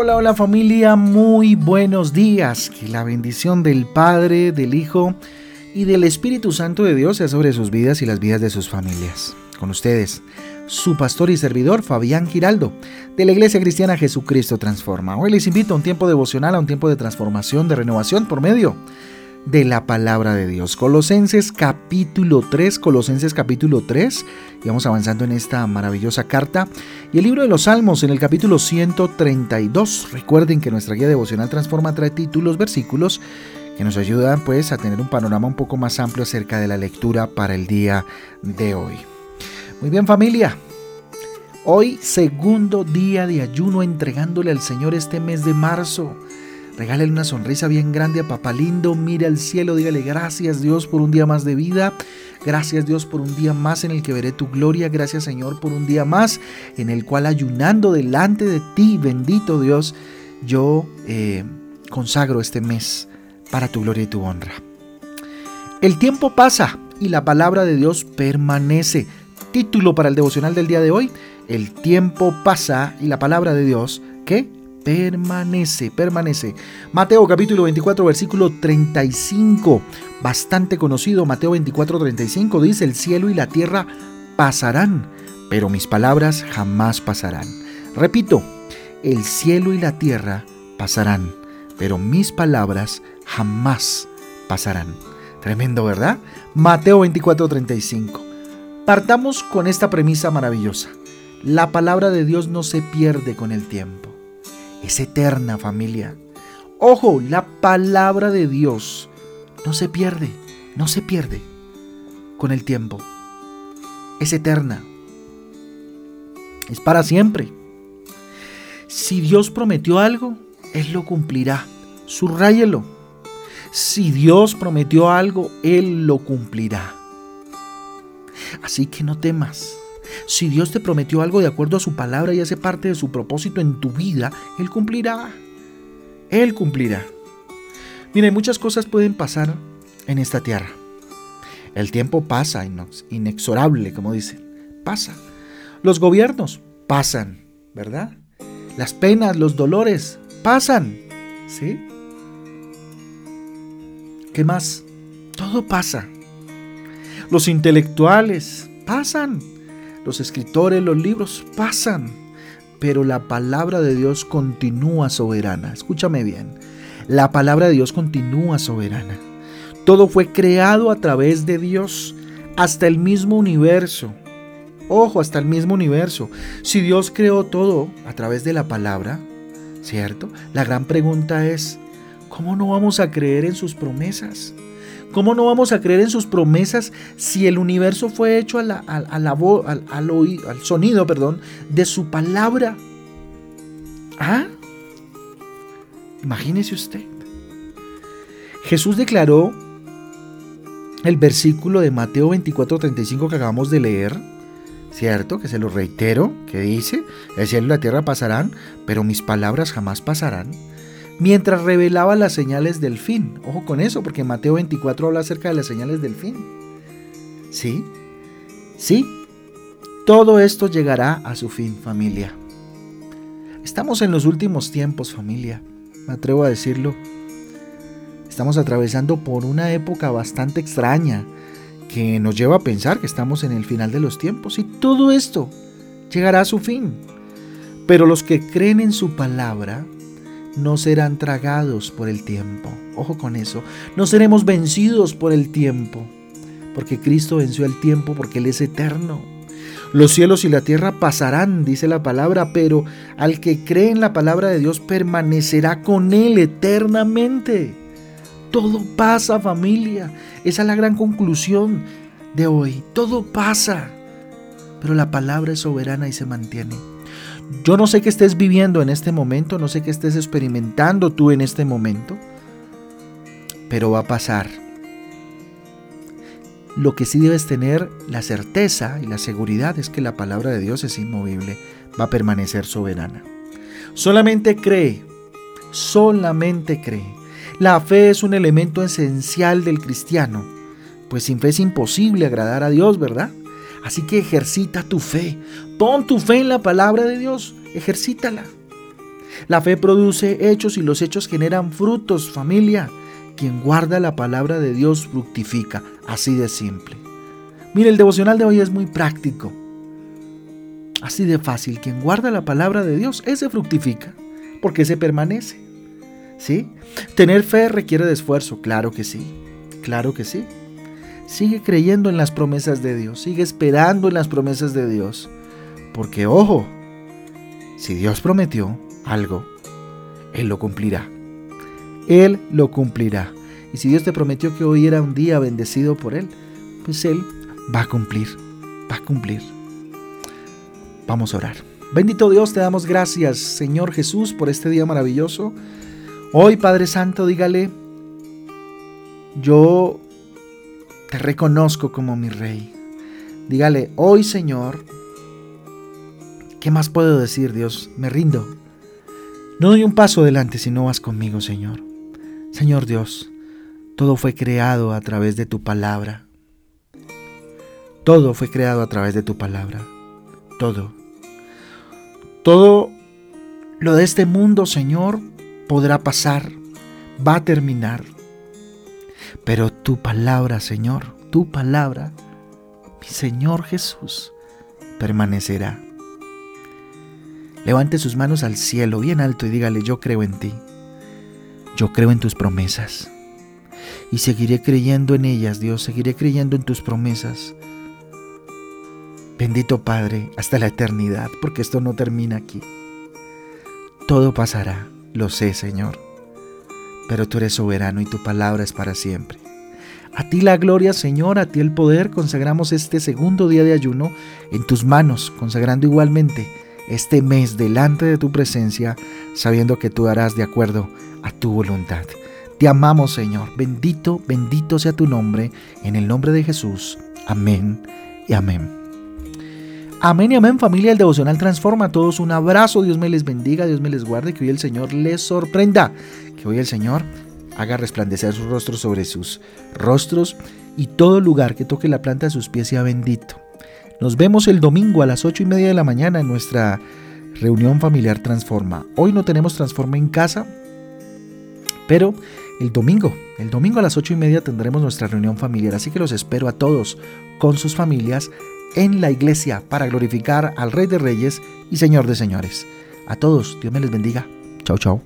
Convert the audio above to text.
Hola, hola familia, muy buenos días. Que la bendición del Padre, del Hijo y del Espíritu Santo de Dios sea sobre sus vidas y las vidas de sus familias. Con ustedes, su pastor y servidor Fabián Giraldo, de la Iglesia Cristiana Jesucristo Transforma. Hoy les invito a un tiempo devocional, a un tiempo de transformación, de renovación por medio de la palabra de Dios. Colosenses capítulo 3, Colosenses capítulo 3, y vamos avanzando en esta maravillosa carta. Y el libro de los Salmos en el capítulo 132. Recuerden que nuestra guía devocional Transforma trae títulos, versículos que nos ayudan pues a tener un panorama un poco más amplio acerca de la lectura para el día de hoy. Muy bien familia, hoy segundo día de ayuno entregándole al Señor este mes de marzo. Regálale una sonrisa bien grande a papá lindo, mire al cielo, dígale gracias Dios por un día más de vida, gracias Dios por un día más en el que veré tu gloria, gracias Señor por un día más en el cual ayunando delante de ti, bendito Dios, yo eh, consagro este mes para tu gloria y tu honra. El tiempo pasa y la palabra de Dios permanece. Título para el devocional del día de hoy, el tiempo pasa y la palabra de Dios, ¿qué? Permanece, permanece. Mateo capítulo 24, versículo 35, bastante conocido, Mateo 24, 35, dice, el cielo y la tierra pasarán, pero mis palabras jamás pasarán. Repito, el cielo y la tierra pasarán, pero mis palabras jamás pasarán. Tremendo, ¿verdad? Mateo 24, 35. Partamos con esta premisa maravillosa. La palabra de Dios no se pierde con el tiempo es eterna familia. Ojo, la palabra de Dios no se pierde, no se pierde con el tiempo. Es eterna. Es para siempre. Si Dios prometió algo, Él lo cumplirá. Subrayelo. Si Dios prometió algo, Él lo cumplirá. Así que no temas. Si Dios te prometió algo de acuerdo a su palabra y hace parte de su propósito en tu vida, Él cumplirá. Él cumplirá. Mire, muchas cosas pueden pasar en esta tierra. El tiempo pasa, inexorable, como dicen. Pasa. Los gobiernos pasan, ¿verdad? Las penas, los dolores pasan. ¿Sí? ¿Qué más? Todo pasa. Los intelectuales pasan. Los escritores, los libros pasan, pero la palabra de Dios continúa soberana. Escúchame bien, la palabra de Dios continúa soberana. Todo fue creado a través de Dios, hasta el mismo universo. Ojo, hasta el mismo universo. Si Dios creó todo a través de la palabra, ¿cierto? La gran pregunta es, ¿cómo no vamos a creer en sus promesas? ¿Cómo no vamos a creer en sus promesas si el universo fue hecho a la, al, al, al sonido perdón, de su palabra? ¿Ah? Imagínese usted. Jesús declaró el versículo de Mateo 24:35 que acabamos de leer, ¿cierto? Que se lo reitero, que dice, el cielo y la tierra pasarán, pero mis palabras jamás pasarán mientras revelaba las señales del fin. Ojo con eso, porque Mateo 24 habla acerca de las señales del fin. ¿Sí? Sí. Todo esto llegará a su fin, familia. Estamos en los últimos tiempos, familia. Me atrevo a decirlo. Estamos atravesando por una época bastante extraña que nos lleva a pensar que estamos en el final de los tiempos y todo esto llegará a su fin. Pero los que creen en su palabra no serán tragados por el tiempo. Ojo con eso. No seremos vencidos por el tiempo. Porque Cristo venció el tiempo porque Él es eterno. Los cielos y la tierra pasarán, dice la palabra, pero al que cree en la palabra de Dios permanecerá con Él eternamente. Todo pasa familia. Esa es la gran conclusión de hoy. Todo pasa. Pero la palabra es soberana y se mantiene. Yo no sé qué estés viviendo en este momento, no sé qué estés experimentando tú en este momento, pero va a pasar. Lo que sí debes tener la certeza y la seguridad es que la palabra de Dios es inmovible, va a permanecer soberana. Solamente cree, solamente cree. La fe es un elemento esencial del cristiano, pues sin fe es imposible agradar a Dios, ¿verdad? Así que ejercita tu fe. Pon tu fe en la palabra de Dios. Ejercítala. La fe produce hechos y los hechos generan frutos, familia. Quien guarda la palabra de Dios fructifica, así de simple. Mire, el devocional de hoy es muy práctico. Así de fácil. Quien guarda la palabra de Dios, ese fructifica, porque se permanece. ¿Sí? Tener fe requiere de esfuerzo, claro que sí. Claro que sí. Sigue creyendo en las promesas de Dios, sigue esperando en las promesas de Dios. Porque ojo, si Dios prometió algo, Él lo cumplirá. Él lo cumplirá. Y si Dios te prometió que hoy era un día bendecido por Él, pues Él va a cumplir, va a cumplir. Vamos a orar. Bendito Dios, te damos gracias, Señor Jesús, por este día maravilloso. Hoy, Padre Santo, dígale, yo te reconozco como mi rey. Dígale, hoy Señor, ¿qué más puedo decir Dios? Me rindo. No doy un paso adelante si no vas conmigo, Señor. Señor Dios, todo fue creado a través de tu palabra. Todo fue creado a través de tu palabra. Todo. Todo lo de este mundo, Señor, podrá pasar, va a terminar. Pero tu palabra, Señor, tu palabra, mi Señor Jesús, permanecerá. Levante sus manos al cielo bien alto y dígale, yo creo en ti. Yo creo en tus promesas. Y seguiré creyendo en ellas, Dios, seguiré creyendo en tus promesas. Bendito Padre, hasta la eternidad, porque esto no termina aquí. Todo pasará, lo sé, Señor pero tú eres soberano y tu palabra es para siempre. A ti la gloria, Señor, a ti el poder, consagramos este segundo día de ayuno en tus manos, consagrando igualmente este mes delante de tu presencia, sabiendo que tú harás de acuerdo a tu voluntad. Te amamos, Señor. Bendito, bendito sea tu nombre, en el nombre de Jesús. Amén y amén. Amén y amén familia, el devocional transforma a todos. Un abrazo, Dios me les bendiga, Dios me les guarde, que hoy el Señor les sorprenda que hoy el Señor haga resplandecer sus rostros sobre sus rostros y todo lugar que toque la planta de sus pies sea bendito. Nos vemos el domingo a las ocho y media de la mañana en nuestra reunión familiar Transforma. Hoy no tenemos Transforma en casa, pero el domingo, el domingo a las ocho y media tendremos nuestra reunión familiar. Así que los espero a todos con sus familias en la iglesia para glorificar al Rey de Reyes y Señor de Señores. A todos, Dios me les bendiga. Chao, chao.